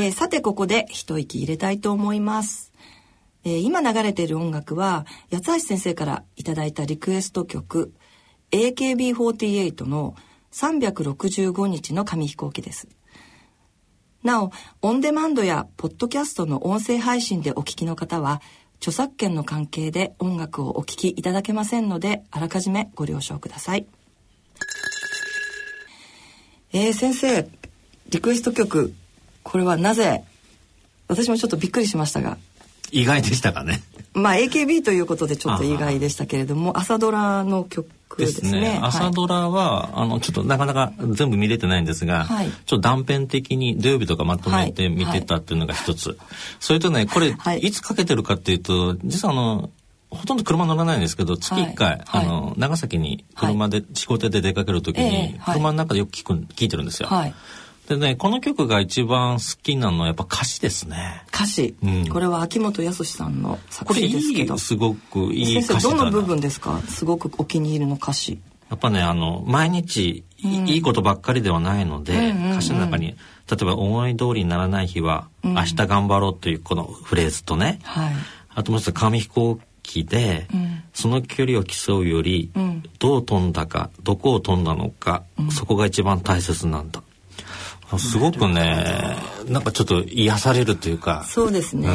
えー、さてここで一息入れたいと思います。えー、今流れている音楽は八橋先生からいただいたリクエスト曲 AKB48 の365日の紙飛行機です。なお、オンデマンドやポッドキャストの音声配信でお聞きの方は、著作権の関係で音楽をお聴きいただけませんので、あらかじめご了承ください。えー、先生、リクエスト曲、これはなぜ、私もちょっとびっくりしましたが。意外でしたかね。まあ AKB ということでちょっと意外でしたけれども朝ドラの曲ですね。すね。朝ドラは、はい、あのちょっとなかなか全部見れてないんですが、はい、ちょっと断片的に土曜日とかまとめて見てたっていうのが一つ。はい、それとねこれ、い、つかけてるかっていうと実はあのほとんど車乗らないんですけど月1回、あの長崎に車で、仕事で出かける時に、車の中でよく聞く聞いてるんですよ。でね、この曲が一番好きなのはやっぱ歌詞ですね。歌詞。うん、これは秋元康さんの作品ですけど。これいい、すごくいい歌詞どの部分ですか？すごくお気に入りの歌詞。やっぱね、あの、毎日、いいことばっかりではないので、歌詞の中に、例えば思い通りにならない日は、明日頑張ろうというこのフレーズとね、はい、あともう一つ紙飛行機で、うん、その距離を競うより、うん、どう飛んだかどこを飛んだのか、うん、そこが一番大切なんだすごくねなんかちょっと癒されるというか。そうですね、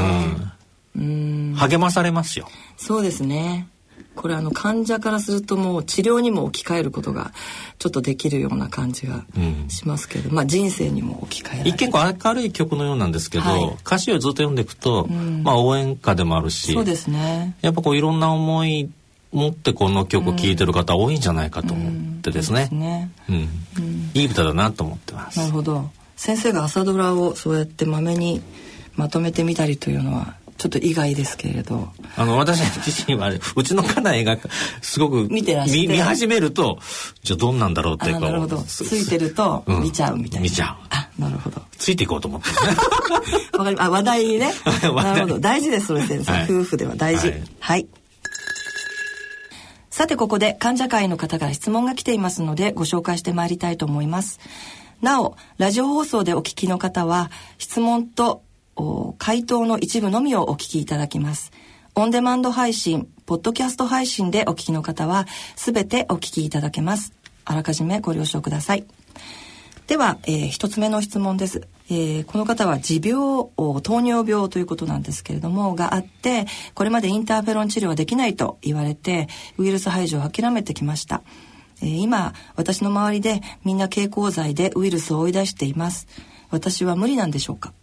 うん、励まされますよ。そうですね。これあの患者からするともう治療にも置き換えることがちょっとできるような感じがしますけど、うん、まあ人生にも置き換える。結構明るい曲のようなんですけど、はい、歌詞をずっと読んでいくと、うん、まあ応援歌でもあるしそうですね。やっぱこういろんな思い持ってこの曲を聴いてる方多いんじゃないかと思ってですね。うん、ね。うん、いい歌だなと思ってます。なるほど。先生が朝ドラをそうやってまめにまとめてみたりというのはちょっと意外ですけれど。あの私自身はうちの家内がすごく 見てらっしゃ見始めるとじゃあどんなんだろうってなるほど。ついてると見ちゃうみたいな、うん、見ちゃう。あなるほど。ついていこうと思って わかりあ話題にね。なるほど。大事ですそれ先生、はい、夫婦では大事。はい、はいさてここで患者会の方から質問が来ていますのでご紹介してまいりたいと思います。なお、ラジオ放送でお聞きの方は質問と回答の一部のみをお聞きいただきます。オンデマンド配信、ポッドキャスト配信でお聞きの方はすべてお聞きいただけます。あらかじめご了承ください。では、えー、一つ目の質問です。えー、この方は持病糖尿病ということなんですけれどもがあってこれまでインターフェロン治療はできないと言われてウイルス排除を諦めてきました、えー、今私の周りでみんな経口剤でウイルスを追い出しています。私は無理なんでしょうか？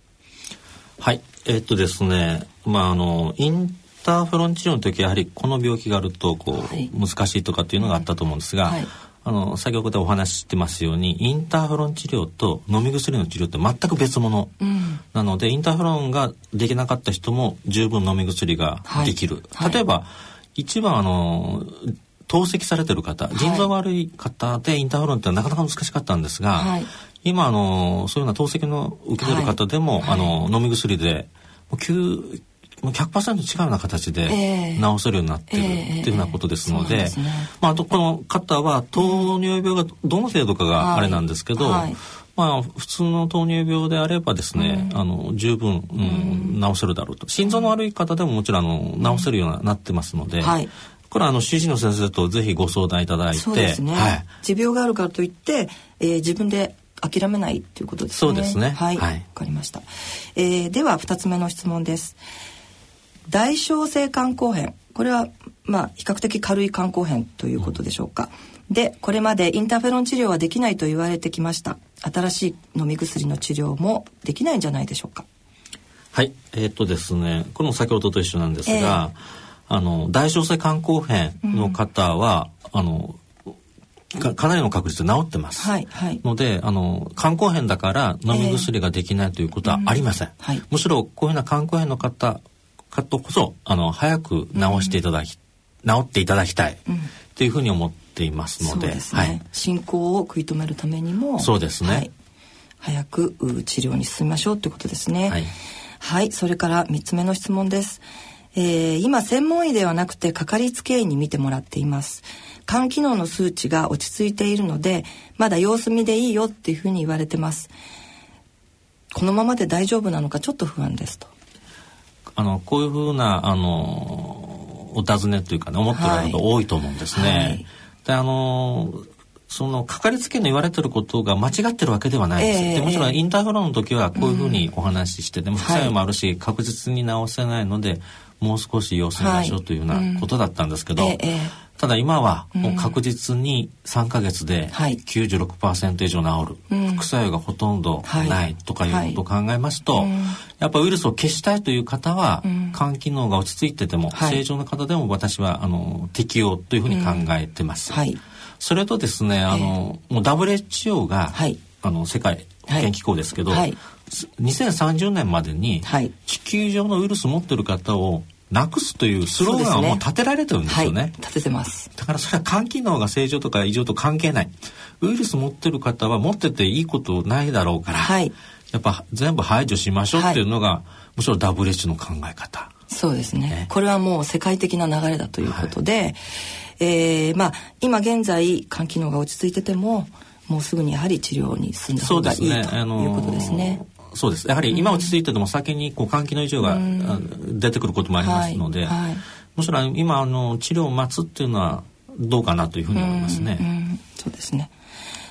はい。えー、っとですねまああのインターフェロン治療の時はやはりこの病気があるとこう、はい、難しいとかっていうのがあったと思うんですが、はいあの先ほどでお話ししてますようにインターフェロン治療と飲み薬の治療って全く別物、うん、なのでインターフェロンができなかった人も十分飲み薬ができる、はい、例えば、はい、一番あの透析されてる方腎臓悪い方でインターフェロンってなかなか難しかったんですが、はい、今あのそういうような透析の受けてる方でも、あの飲み薬で9 100%違うような形で治せるようになってるっていうふうなことですので,、まあ、この方は糖尿病がどの程度かがあれなんですけど、はい。はい、まあ、普通の糖尿病であればですね、うん、あの十分、うん、治せるだろうと。心臓の悪い方でももちろんあの治せるようになってますので、はい、これはあの主治医の先生とぜひご相談いただいてね、はい、持病があるからといって、えー、自分で諦めないということですね。そうですね。はい。わ、はい、かりました。えー、では二つ目の質問です。大小性肝硬変。これはまあ比較的軽い肝硬変ということでしょうか、でこれまでインターフェロン治療はできないと言われてきました。新しい飲み薬の治療もできないんじゃないでしょうか。はい。えー、っとですね。これも先ほどと一緒なんですが、えー、あの大小性肝硬変の方は、うん、あのかなりの確率で治ってます。はいはい、のであの肝硬変だから飲み薬ができないということはありません。えーうん。はい、むしろこういうような肝硬変の方方こそあの早く治していただき、うん、治っていただきたい、うん、というふうに思っていますので、ね、はい、進行を食い止めるためにもそうですね、はい、早く治療に進みましょうということですね。はい、はい、それから3つ目の質問です。えー、今専門医ではなくてかかりつけ医に見てもらっています。肝機能の数値が落ち着いているのでまだ様子見でいいよっていうふうに言われてます。このままで大丈夫なのかちょっと不安ですと。あのこういうふうなあのお尋ねというかね思ってる方多いと思うんですね。はい、であのそのかかりつけの言われてることが間違ってるわけではないです。えー、でもちろんインターフロンの時はこういうふうにお話しして、うん、でも副作用もあるし、はい、確実に治せないのでもう少し様子見ましょうというようなことだったんですけど、はいうんえ。ーただ今はもう確実に3か月で96%以上治る、うん、副作用がほとんどないとかいうことを考えますと、はいはい、やっぱウイルスを消したいという方は、うん、肝機能が落ち着いてても、はい、正常な方でも私はあの適用というふうに考えてます。それとですねあの、もう WHO が、あの世界保健機構ですけど、はい、2030年までに地球上のウイルス持ってる方をなくすというスローガンをもう立てられてるんですよね。ねはい、立ててます。だからそれは肝機能が正常とか異常と関係ない。ウイルス持ってる方は持ってていいことないだろうから、はい、やっぱ全部排除しましょうっていうのが、はい、むしろ WHO の考え方。そうですね、ね、これはもう世界的な流れだということで、はい、えー、まあ今現在肝機能が落ち着いててももうすぐにやはり治療に進んだ方がいい、ね、ということですね。そうですやはり今落ち着いてても先にこう換気の異常が出てくることもありますので、はいはい、むしろ今あの治療を待つっていうのはどうかなというふうに思いますね。うそうですね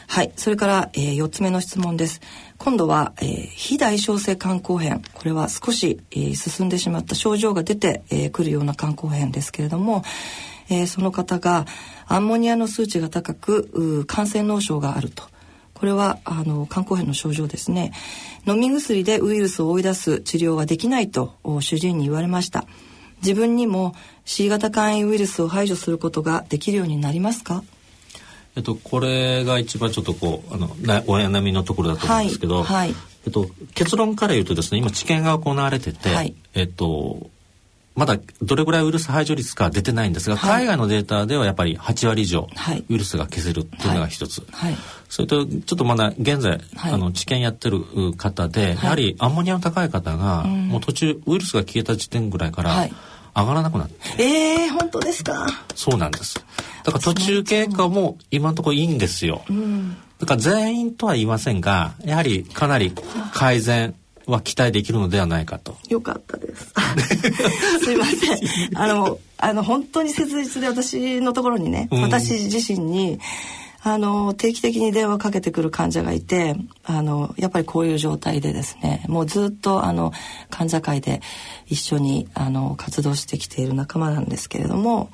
はい。それから、えー、4つ目の質問です。今度は、えー、非代償性肝硬変。これは少し、えー、進んでしまった症状が出てく、えー、るような肝硬変ですけれども、えー、その方がアンモニアの数値が高く、感染脳症があると。これはあの肝硬変の症状ですね。飲み薬でウイルスを追い出す治療はできないと主治医に言われました。自分にも C 型肝炎ウイルスを排除することができるようになりますか？えっと、これが一番ちょっとこうあのお悩みのところだと思うんですけど、はいはい、えっと、結論から言うとですね今治験が行われてて、はい、えっと、まだどれぐらいウイルス排除率か出てないんですが、はい、海外のデータではやっぱり8割以上ウイルスが消せるっていうのが一つ、はい、それとちょっとまだ現在、あの治験やってる方で、やはりアンモニアの高い方が、もう途中ウイルスが消えた時点ぐらいから、上がらなくなって。ええー、本当ですか？そうなんです。だから途中経過も今のところいいんですよ。うん、だから全員とは言いませんが、やはりかなり改善は期待できるのではないかと。よかったです。すいません。あの、あの、本当に切実で私のところにね、うん、私自身に、あの、定期的に電話かけてくる患者がいて、あの、やっぱりこういう状態でですね、もうずっと、あの、患者会で一緒に、あの、活動してきている仲間なんですけれども、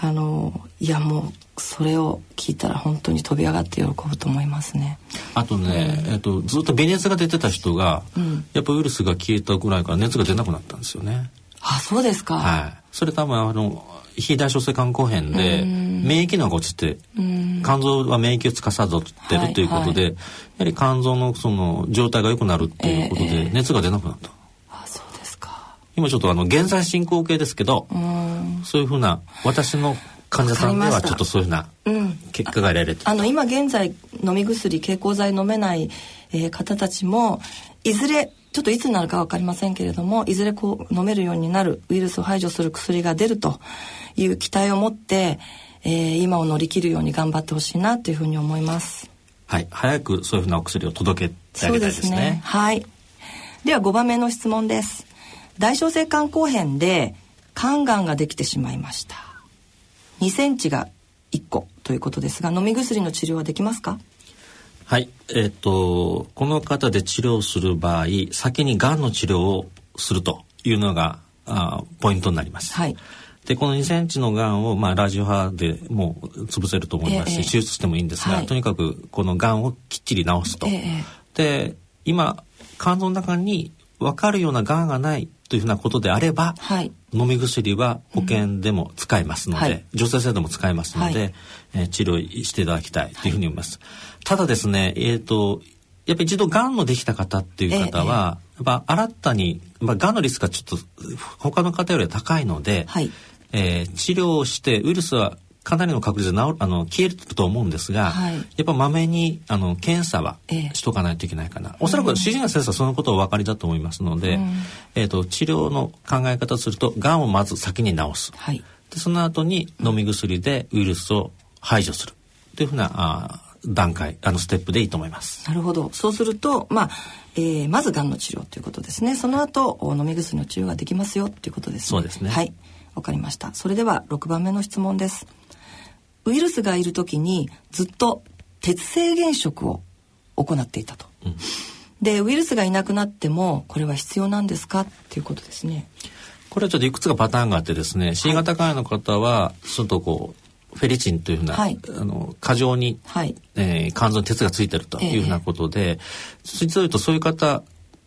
あの、いや、もう、それを聞いたら本当に飛び上がって喜ぶと思いますね。あとね、うん、えっとずっと微熱が出てた人が、うん、やっぱウイルスが消えたぐらいから熱が出なくなったんですよね。あ、そうですか。はい。それ多分あの非代償性肝硬変で免疫能が落ちて肝臓は免疫を司ってるということで、はいはい、やはり肝臓のその状態が良くなるっていうことで熱が出なくなった。えー、あ、そうですか。今ちょっとあの現在進行形ですけど、そういうふうな私の患者さんではちょっとそういうふうな結果が得られて、うん、あの今現在飲み薬経口剤飲めない、えー、方たちもいずれちょっといつになるか分かりませんけれどもいずれこう飲めるようになるウイルスを排除する薬が出るという期待を持って、えー、今を乗り切るように頑張ってほしいなというふうに思います。はい、早くそういうふうなお薬を届けてあげたいですね。すねはい。では5番目の質問です。大小性肝硬変で肝がんができてしまいました。2センチが1個ということですが飲み薬の治療はできますか？はいえっ、とこの方で治療する場合先にがんの治療をするというのがあポイントになります。はいでこの2センチのがんを、まあ、ラジオ波でもう潰せると思いますし、えー、手術してもいいんですが、はい、とにかくこのがんをきっちり治すと。えー、で今肝臓の中に分かるようながんがないというふうなことであれば、はい、飲み薬は保険でも使えますので、うんはい、女性性でも使えますので、はい、えー、治療していただきたいというふうに思います。ただですね、えっ、ー、と、やっぱり一度がんのできた方っていう方は、えー、やっぱ新たに、まあ、がんのリスクがちょっと他の方よりは高いので、はい、えー、治療をしてウイルスはかなりの確率で治るあの消えると思うんですが、はい、やっぱまめにあの検査はしとかないといけないかな、えー、おそらく主治医の先生はそのことをお分かりだと思いますので、うん、えーと、治療の考え方をするとがんをまず先に治す、はい、でその後に飲み薬でウイルスを排除する。というふうなあ段階あのステップでいいと思います。なるほど。そうするとまあ、えー、まずがんの治療ということですね。その後飲み薬の治療ができますよということですね。そうですね。はい。わかりました。それでは6番目の質問ですウイルスがいる時にずっと鉄制限食を行っていたと、うん、でウイルスがいなくなってもこれは必要なんですか？っていうことですね。これはちょっといくつかパターンがあってですね C 型肝炎の方はちょっとこうフェリチンというふうな、はい、あの過剰に、はい、えー、肝臓に鉄がついてるというふうなことで、えー、実を言うとそういう方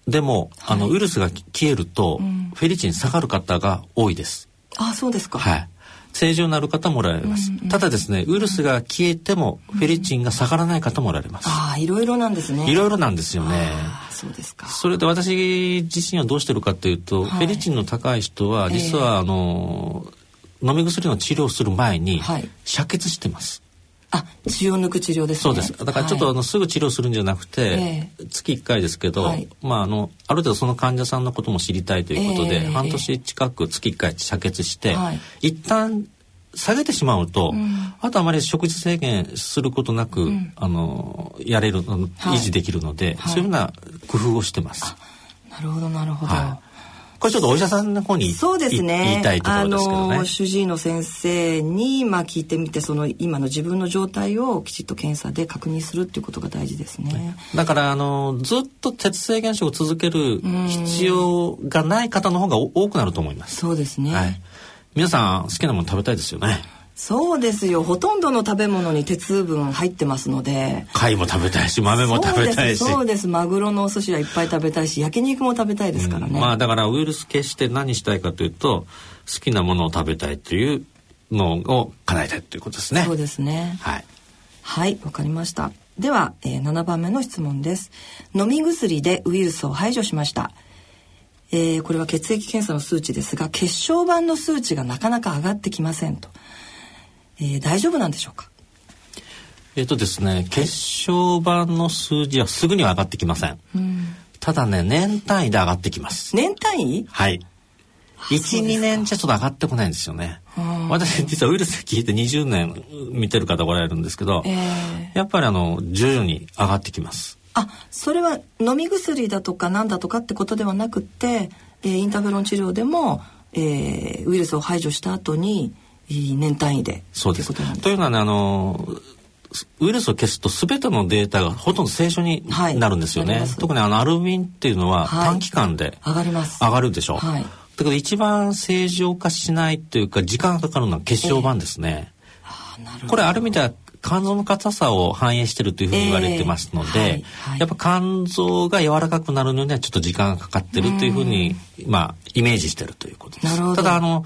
でも、はい、あのウイルスが消えると、うん、フェリチン下がる方が多いです。あそうですか。はい。正常になる方もおられます、うんうん、ただですねウイルスが消えてもフェリチンが下がらない方もおられます、うん、ああいろいろなんですね。いろいろなんですよね。そうですか。それで私自身はどうしてるかというと、はい、フェリチンの高い人は実は、あの、えー、飲み薬の治療をする前に、はい、遮血してますあ血を抜く治療です、ね、そうです。だからちょっと、あのすぐ治療するんじゃなくて、えー、月1回ですけど、はい、まああのある程度その患者さんのことも知りたいということで、えー、半年近く月1回遮血して、はい、一旦下げてしまうと、うん、あとあまり食事制限することなく、うん、あのやれる維持できるので、はい、そういうふうな工夫をしてます。なるほどなるほど。はいこれちょっとお医者さんの方にそうですね言いたいところですけどね。あの主治医の先生にまあ聞いてみてその今の自分の状態をきちっと検査で確認するっていうことが大事ですね。だからあのずっと鉄制限食を続ける必要がない方の方が多くなると思います。そうですね。はい、皆さん好きなもの食べたいですよね。そうですよ。ほとんどの食べ物に鉄分入ってますので。貝も食べたいし豆も食べたいし。そうですマグロのお寿司はいっぱい食べたいし焼肉も食べたいですからね、うん、まあだからウイルス消して何したいかというと好きなものを食べたいというのを叶えたいということですね。そうですね。はい。はいわかりました。では、えー、7番目の質問です。飲み薬でウイルスを排除しました。えー、これは血液検査の数値ですが血小板の数値がなかなか上がってきませんとえー、大丈夫なんでしょうか？えっ、とですね血小板の数字はすぐには上がってきません、うん、ただね年単位で上がってきます。年単位？はい。12年じゃちょっと上がってこないんですよね。私実はウイルス聞いて20年見てる方おられるんですけど、えー、やっぱりあの徐々に上がってきます。あそれは飲み薬だとかなんだとかってことではなくて、えー、インターフェロン治療でも、えー、ウイルスを排除した後に年単位で。そうです。というのはねあのウイルスを消すと全てのデータがほとんど清書になるんですよね、はい、特にあのアルビンっていうのは短期間で上がります。上がるでしょ。う、はい、だけど一番正常化しないというか時間がかかるのは血小板ですね、えー、これある意味では肝臓の硬さを反映してるというふうに言われてますので、えーはい。はい、やっぱ肝臓が柔らかくなるのにはちょっと時間がかかってるというふうにまあイメージしてるということです。ただあの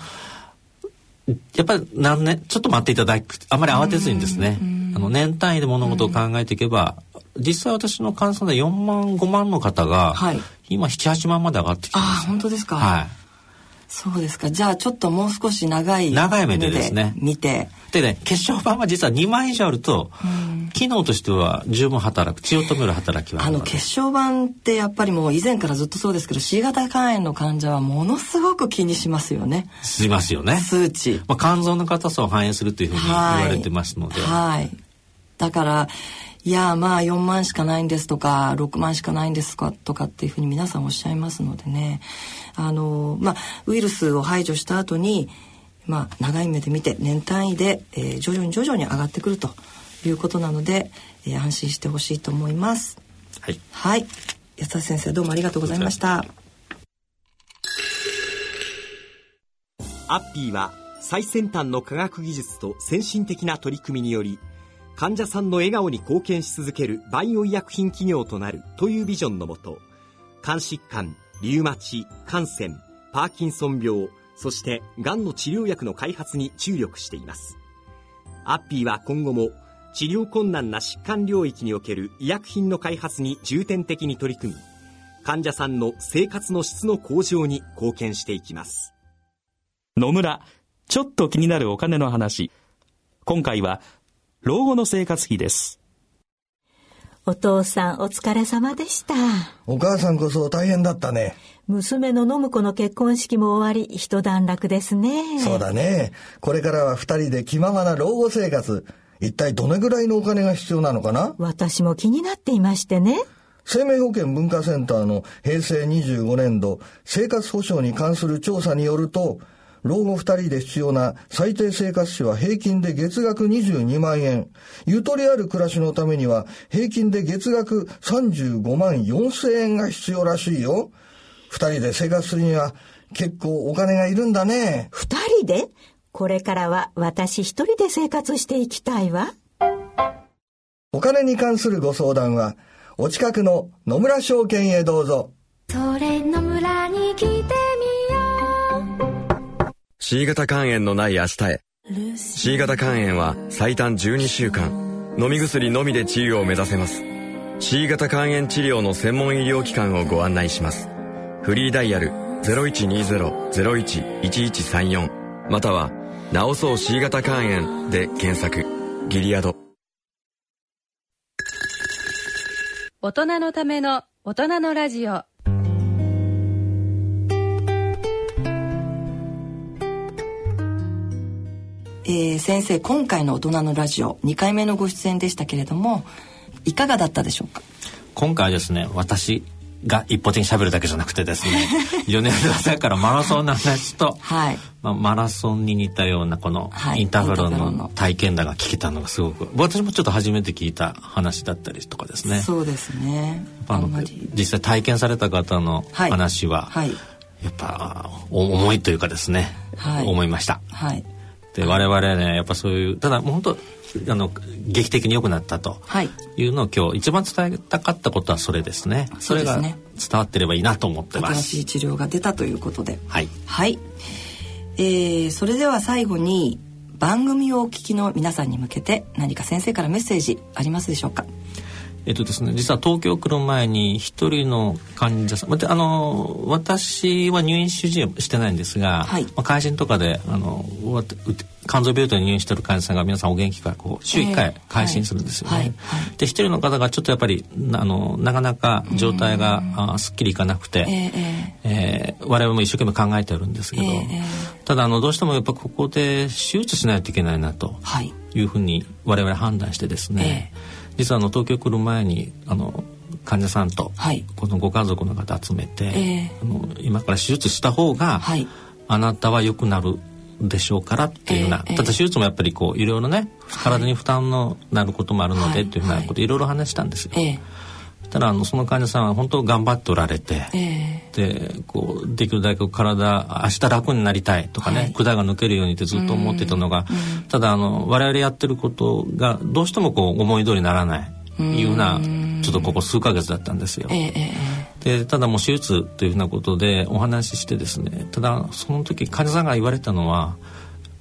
やっぱり何年ちょっと待っていただくあまり慌てずにですねあの年単位で物事を考えていけば実際私の換算で4万5万の方が、はい、今78万まで上がってきてます、あ本当ですか。はいそうですか。じゃあちょっともう少し長い長い目でですね見て。でね血小板は実は2枚以上あると、機能としては十分働く血を止める働きはあの血小板ってやっぱりもう以前からずっとそうですけど C 型肝炎の患者はものすごく気にしますよね。しますよね。数値。まあ肝臓の硬さを反映するというふうに言われてますので。はい。はい、だからいやまあ4万しかないんですとか6万しかないんですかとかっていうふうに皆さんおっしゃいますのでねあのまあウイルスを排除した後にまあ長い目で見て年単位で、えー、徐々に徐々に上がってくるということなので、えー、安心してほしいと思います。はい、はい、安田先生どうもありがとうございました。アッピーは最先端の科学技術と先進的な取り組みにより患者さんの笑顔に貢献し続けるバイオ医薬品企業となるというビジョンのもと肝疾患リウマチ感染パーキンソン病そしてがんの治療薬の開発に注力しています。アッピーは今後も治療困難な疾患領域における医薬品の開発に重点的に取り組み患者さんの生活の質の向上に貢献していきます。野村ちょっと気になるお金の話。今回は老後の生活費です。お父さんお疲れ様でした。お母さんこそ大変だったね。娘の信子の結婚式も終わり、一段落ですね。そうだね。これからは二人で気ままな老後生活。一体どれぐらいのお金が必要なのかな？私も気になっていましてね。生命保険文化センターの平成25年度生活保障に関する調査によると、老後2人で必要な最低生活費は平均で月額22万円。ゆとりある暮らしのためには平均で月額35万4千円が必要らしいよ。2人で生活するには結構お金がいるんだね。二人で？これからは私一人で生活していきたいわ。お金に関するご相談は、お近くの野村証券へどうぞ。それ野村に C 型肝炎のない明日へ。C 型肝炎は最短12週間。飲み薬のみで治癒を目指せます。C 型肝炎治療の専門医療機関をご案内します。フリーダイヤル0120-01-1134または「治そう C 型肝炎」で検索。ギリアド。大人のための大人のラジオ。えー先生今回の大人のラジオ2回目のご出演でしたけれどもいかがだったでしょうか？今回はですね私が一方的に喋るだけじゃなくてですね 米山さんからマラソンの話と、はい。まあ、マラソンに似たようなこのはいインターフェロンインターフェロンのの体験談が聞けたのがすごく私もちょっと初めて聞いた話だったりとかですね。そうですね。ああの実際体験された方のはい。話は、はい。やっぱお重いというかですね、はい。思いました。はいで我々ねやっぱそういうただもう本当あの劇的に良くなったとはいいうのを今日一番伝えたかったことはそれですね。それが伝わってればいいなと思ってま新す。しい治療が出たということではい。はい、えー、それでは最後に番組をお聞きの皆さんに向けて何か先生からメッセージありますでしょうか？えっとですね、実は東京来る前に一人の患者さん、またあの私は入院主治医はしてないんですが、はい。まあ、会心とかであの肝臓病棟に入院してる患者さんが皆さんお元気からこう週1え回え会心するんですよね。はい。はい。で一人の方がちょっとやっぱりなあのなかなか状態があすっきりいかなくて、えーええ。ー我々も一生懸命考えてるんですけど、ええただあのどうしてもやっぱここで手術しないといけないなと。はい。いうふうに我々判断してですね、実はあの東京来る前にあの患者さんとはい。このご家族の方集めて、ええ。あの今から手術した方が、はい。あなたは良くなるでしょうからっていうような、ええただ手術もやっぱりこういろいろね体に負担のなることもあるので、はいっていうふうなこといろいろ話したんですよ。ええただあのその患者さんは本当頑張っておられて、えでこうできるだけ体明日楽になりたいとかね、はい。管が抜けるようにってずっと思ってたのが、ただあの我々やってることがどうしてもこう思い通りにならないいうようなちょっとここ数ヶ月だったんですよ。えええでただもう手術というふうなことでお話ししてですねただその時患者さんが言われたのは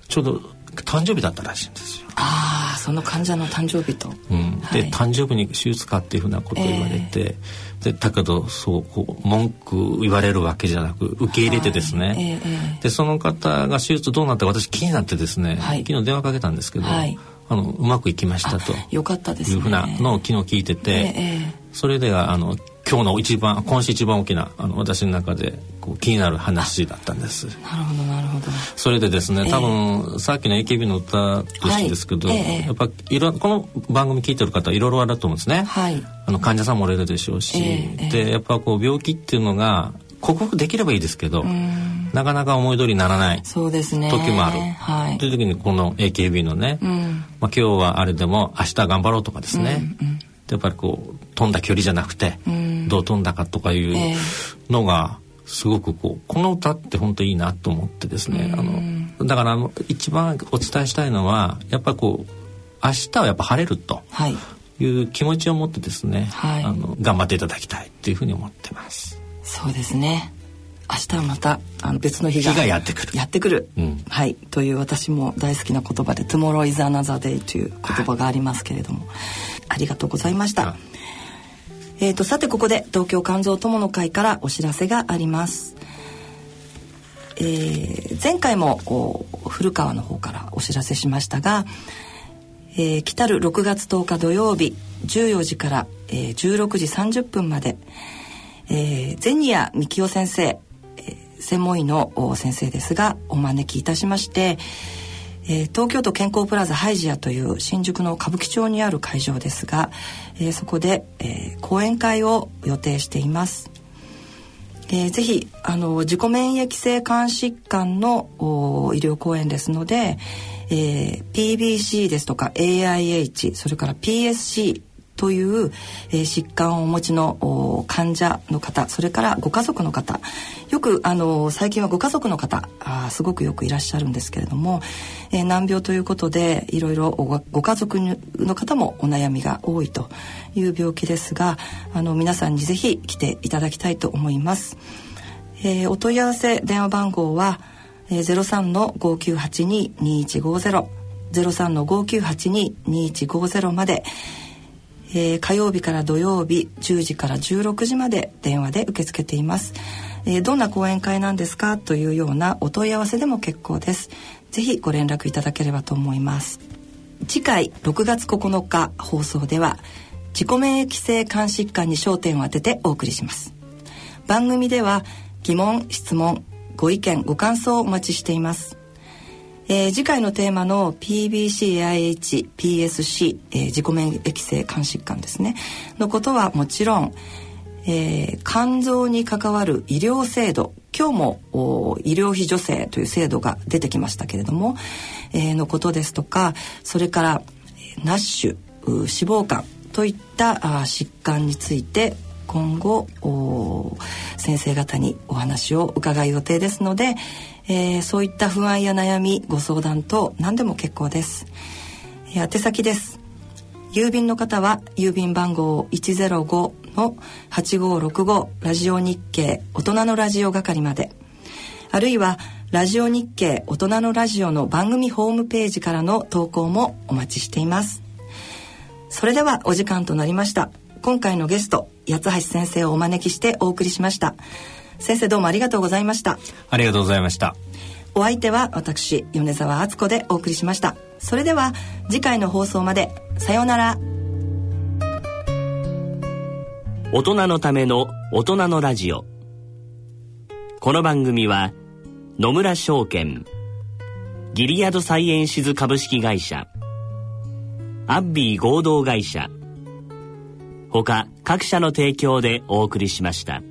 ちょうど誕生日だったらしいんですよ。ああその患者の誕生日と、うん、で、はい。誕生日に手術かっていうふうなことを言われて、でだけどそうこう文句言われるわけじゃなく受け入れてですね、はいええええ。でその方が手術どうなったか私気になってですね、はい。昨日電話かけたんですけど、はい。あのうまくいきましたと。よかったですね。いうふうなのを昨日聞いてて、えええ。それではあの今日の一番今週一番大きなあの私の中でこう気になる話だったんです。えなるほどなるほど。それでですねええ。多分、さっきの AKB の歌ですけど、はい。ええ。やっぱいろこの番組聞いてる方いろいろあると思うんですね。はい。あの患者さんもおれるでしょうし、ええでやっぱこう病気っていうのが克服できればいいですけど、なかなか思い通りにならないそうですね。時もある。はい。という時にこの AKB のね、うん。まあ、今日はあれでも明日頑張ろうとかですね、やっぱりこう飛んだ距離じゃなくて、どう飛んだかとかいうえのがすごくこうこの歌って本当いいなと思ってですね、あのだから一番お伝えしたいのはやっぱりこう明日はやっぱ晴れるとはい。いう気持ちを持ってですね、はい。あの頑張っていただきたいっていうふうに思ってます。そうですね。明日はまたあの別の日がやってくる。やってくる、うん。はい。という私も大好きな言葉で「Tomorrow is another day」という言葉がありますけれども、ありがとうございました、はいえー、とさてここで東京肝臓友の会からお知らせがあります、えー前回もこう古川の方からお知らせしましたが、えー来たる6月10日土曜日14時から、えー16時30分まで、えー、ゼニア幹夫先生、えー専門医のお先生ですがお招きいたしまして、えー、東京都健康プラザハイジアという新宿の歌舞伎町にある会場ですが、えー、そこで、えー、講演会を予定しています。えー、ぜひあの自己免疫性肝疾患の医療講演ですので、えー、PBC ですとか AIH それから PSC という、えー、疾患をお持ちの患者の方それからご家族の方。よくあの最近はご家族の方あすごくよくいらっしゃるんですけれども、えー、難病ということでいろいろごご家族の方もお悩みが多いという病気ですがあの皆さんにぜひ来ていただきたいと思います。えー、お問い合わせ電話番号は、えー、03の5982-2150 03の5982-2150まで。えー、火曜日から土曜日10時から16時まで電話で受け付けています、えー、どんな講演会なんですかというようなお問い合わせでも結構です。ぜひご連絡いただければと思います。次回6月9日放送では自己免疫性肝疾患に焦点を当ててお送りします。番組では疑問質問ご意見ご感想をお待ちしています。えー、次回のテーマの PBCIH、PSC、えー、自己免疫性肝疾患ですね。のことはもちろん、えー、肝臓に関わる医療制度今日も医療費助成という制度が出てきましたけれども、えー、のことですとかそれからナッシュ脂肪肝といった疾患について今後先生方にお話を伺う予定ですので、えー、そういった不安や悩みご相談等何でも結構です、えー、宛先です。郵便の方は郵便番号105の8565ラジオ日経大人のラジオ係まで。あるいはラジオ日経大人のラジオの番組ホームページからの投稿もお待ちしています。それではお時間となりました。今回のゲスト八橋先生をお招きしてお送りしました。先生どうもありがとうございました。ありがとうございました。お相手は私米沢敦子でお送りしました。それでは次回の放送までさようなら。大人のための大人のラジオ。この番組は野村証券ギリアドサイエンシズ株式会社アッビー合同会社他各社の提供でお送りしました。